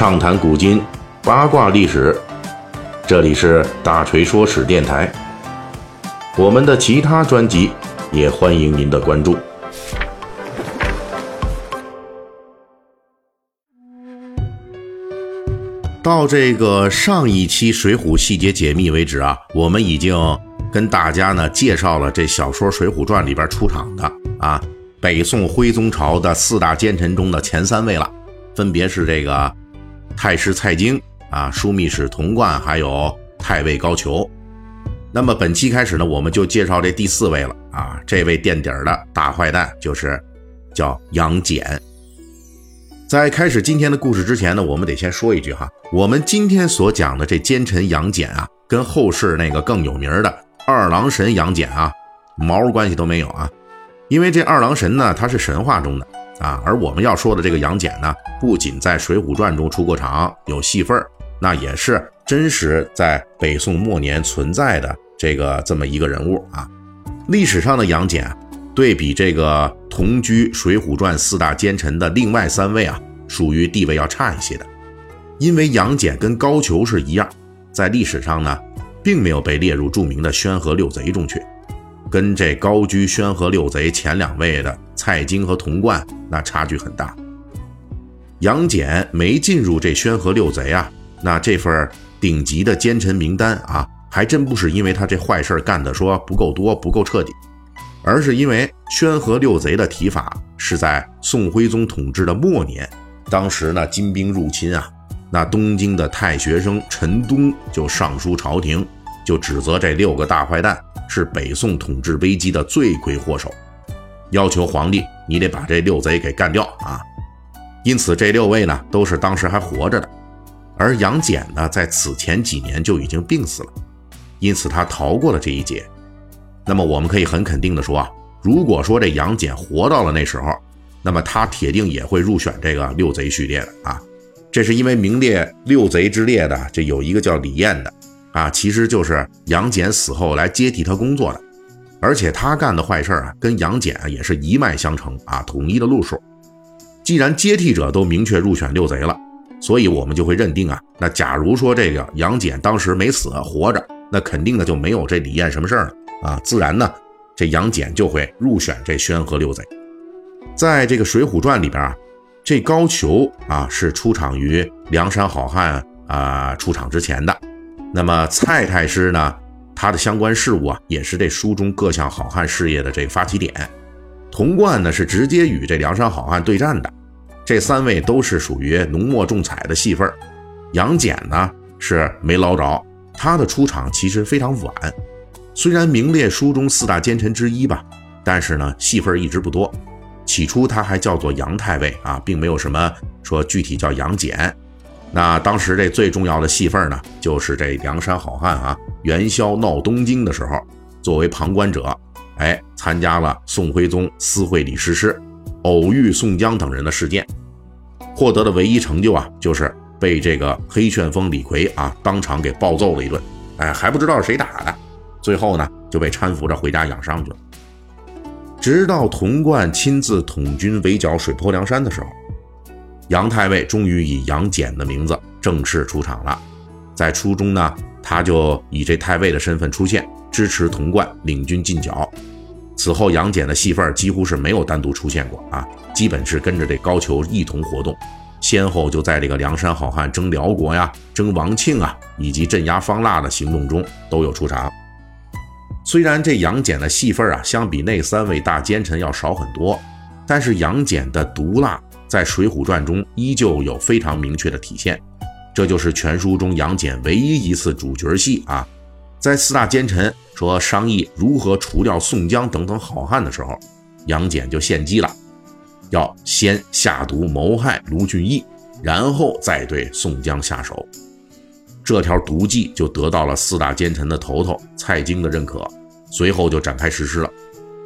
畅谈古今，八卦历史。这里是大锤说史电台。我们的其他专辑也欢迎您的关注。到这个上一期《水浒细节解密》为止啊，我们已经跟大家呢介绍了这小说《水浒传》里边出场的啊，北宋徽宗朝的四大奸臣中的前三位了，分别是这个。太师蔡京啊，枢密使童贯，还有太尉高俅。那么本期开始呢，我们就介绍这第四位了啊，这位垫底儿的大坏蛋就是叫杨戬。在开始今天的故事之前呢，我们得先说一句哈，我们今天所讲的这奸臣杨戬啊，跟后世那个更有名的二郎神杨戬啊，毛关系都没有啊，因为这二郎神呢，他是神话中的。啊，而我们要说的这个杨戬呢，不仅在《水浒传》中出过场，有戏份儿那也是真实在北宋末年存在的这个这么一个人物啊。历史上的杨戬，对比这个同居《水浒传》四大奸臣的另外三位啊，属于地位要差一些的。因为杨戬跟高俅是一样，在历史上呢，并没有被列入著名的宣和六贼中去。跟这高居宣和六贼前两位的蔡京和童贯，那差距很大。杨戬没进入这宣和六贼啊，那这份顶级的奸臣名单啊，还真不是因为他这坏事干的说不够多、不够彻底，而是因为宣和六贼的提法是在宋徽宗统治的末年，当时呢金兵入侵啊，那东京的太学生陈东就上书朝廷，就指责这六个大坏蛋。是北宋统治危机的罪魁祸首，要求皇帝你得把这六贼给干掉啊！因此这六位呢都是当时还活着的，而杨戬呢在此前几年就已经病死了，因此他逃过了这一劫。那么我们可以很肯定的说啊，如果说这杨戬活到了那时候，那么他铁定也会入选这个六贼序列的啊！这是因为名列六贼之列的这有一个叫李彦的。啊，其实就是杨戬死后来接替他工作的，而且他干的坏事啊，跟杨戬也是一脉相承啊，统一的路数。既然接替者都明确入选六贼了，所以我们就会认定啊，那假如说这个杨戬当时没死，活着，那肯定呢就没有这李彦什么事儿了啊，自然呢，这杨戬就会入选这宣和六贼。在这个《水浒传》里边啊，这高俅啊是出场于梁山好汉啊出场之前的。那么蔡太师呢？他的相关事务啊，也是这书中各项好汉事业的这个发起点。童贯呢，是直接与这梁山好汉对战的。这三位都是属于浓墨重彩的戏份。杨戬呢是没捞着，他的出场其实非常晚。虽然名列书中四大奸臣之一吧，但是呢戏份一直不多。起初他还叫做杨太尉啊，并没有什么说具体叫杨戬。那当时这最重要的戏份呢，就是这梁山好汉啊，元宵闹东京的时候，作为旁观者，哎，参加了宋徽宗私会李师师，偶遇宋江等人的事件，获得的唯一成就啊，就是被这个黑旋风李逵啊当场给暴揍了一顿，哎，还不知道是谁打的，最后呢就被搀扶着回家养伤去了。直到童贯亲自统军围剿水泊梁山的时候。杨太尉终于以杨戬的名字正式出场了，在初中呢，他就以这太尉的身份出现，支持童贯领军进剿。此后，杨戬的戏份几乎是没有单独出现过啊，基本是跟着这高俅一同活动，先后就在这个梁山好汉征辽国呀、征王庆啊，以及镇压方腊的行动中都有出场。虽然这杨戬的戏份啊，相比那三位大奸臣要少很多，但是杨戬的毒辣。在《水浒传》中依旧有非常明确的体现，这就是全书中杨戬唯一一次主角戏啊！在四大奸臣说商议如何除掉宋江等等好汉的时候，杨戬就献计了，要先下毒谋害卢俊义，然后再对宋江下手。这条毒计就得到了四大奸臣的头头蔡京的认可，随后就展开实施了。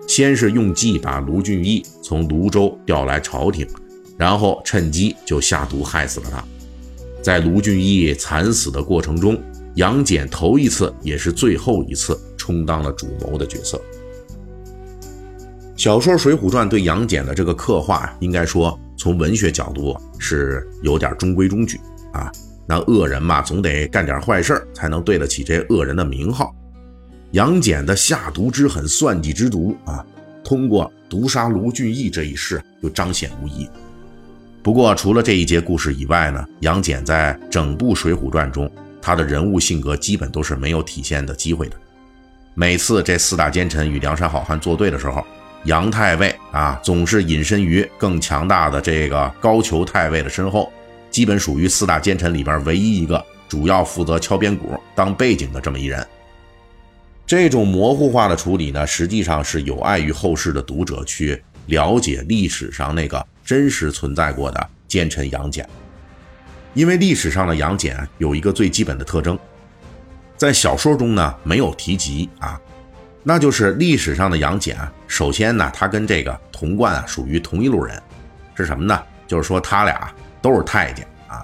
先是用计把卢俊义从泸州调来朝廷。然后趁机就下毒害死了他。在卢俊义惨死的过程中，杨戬头一次也是最后一次充当了主谋的角色。小说《水浒传》对杨戬的这个刻画，应该说从文学角度是有点中规中矩啊。那恶人嘛，总得干点坏事才能对得起这恶人的名号。杨戬的下毒之狠、算计之毒啊，通过毒杀卢俊义这一事就彰显无疑。不过，除了这一节故事以外呢，杨戬在整部《水浒传》中，他的人物性格基本都是没有体现的机会的。每次这四大奸臣与梁山好汉作对的时候，杨太尉啊，总是隐身于更强大的这个高俅太尉的身后。基本属于四大奸臣里边唯一一个主要负责敲边鼓、当背景的这么一人。这种模糊化的处理呢，实际上是有碍于后世的读者去了解历史上那个真实存在过的奸臣杨戬。因为历史上的杨戬有一个最基本的特征，在小说中呢没有提及啊，那就是历史上的杨戬，首先呢他跟这个童贯啊属于同一路人，是什么呢？就是说他俩。都是太监啊，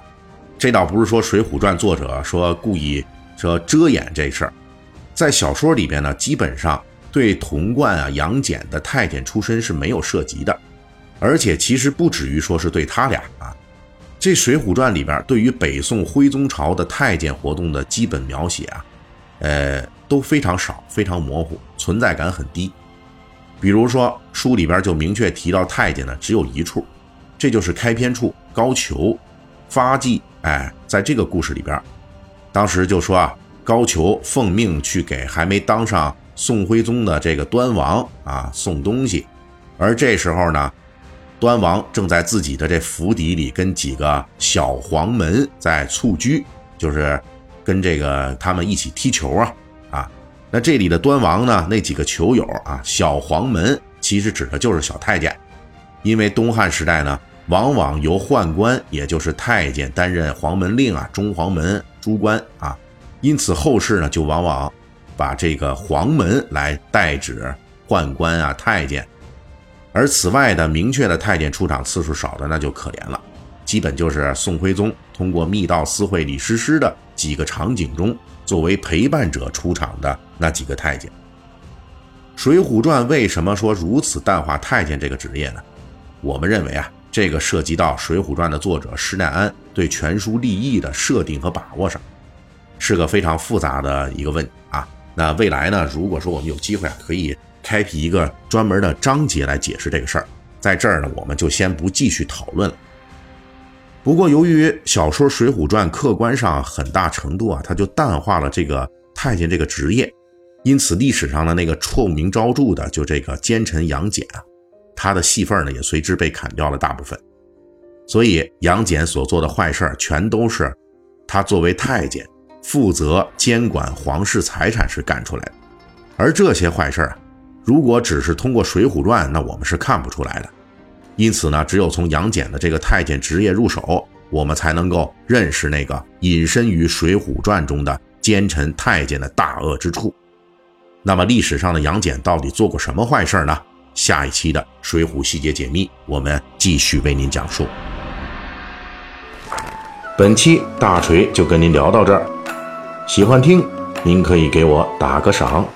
这倒不是说《水浒传》作者说故意说遮掩这事儿，在小说里边呢，基本上对童贯啊、杨戬的太监出身是没有涉及的，而且其实不止于说是对他俩啊，这《水浒传》里边对于北宋徽宗朝的太监活动的基本描写啊，呃都非常少，非常模糊，存在感很低。比如说书里边就明确提到太监呢，只有一处。这就是开篇处高俅发迹，哎，在这个故事里边，当时就说啊，高俅奉命去给还没当上宋徽宗的这个端王啊送东西，而这时候呢，端王正在自己的这府邸里跟几个小黄门在蹴鞠，就是跟这个他们一起踢球啊啊，那这里的端王呢，那几个球友啊，小黄门其实指的就是小太监，因为东汉时代呢。往往由宦官，也就是太监担任黄门令啊，中黄门诸官啊，因此后世呢，就往往把这个黄门来代指宦官啊、太监。而此外的明确的太监出场次数少的，那就可怜了，基本就是宋徽宗通过密道私会李师师的几个场景中，作为陪伴者出场的那几个太监。《水浒传》为什么说如此淡化太监这个职业呢？我们认为啊。这个涉及到《水浒传》的作者施耐庵对全书立意的设定和把握上，是个非常复杂的一个问啊。那未来呢，如果说我们有机会啊，可以开辟一个专门的章节来解释这个事儿。在这儿呢，我们就先不继续讨论了。不过，由于小说《水浒传》客观上很大程度啊，它就淡化了这个太监这个职业，因此历史上的那个臭名昭著的就这个奸臣杨戬啊。他的戏份呢也随之被砍掉了大部分，所以杨戬所做的坏事全都是他作为太监负责监管皇室财产时干出来的。而这些坏事啊，如果只是通过《水浒传》，那我们是看不出来的。因此呢，只有从杨戬的这个太监职业入手，我们才能够认识那个隐身于《水浒传》中的奸臣太监的大恶之处。那么历史上的杨戬到底做过什么坏事呢？下一期的《水浒细节解密》，我们继续为您讲述。本期大锤就跟您聊到这儿，喜欢听您可以给我打个赏。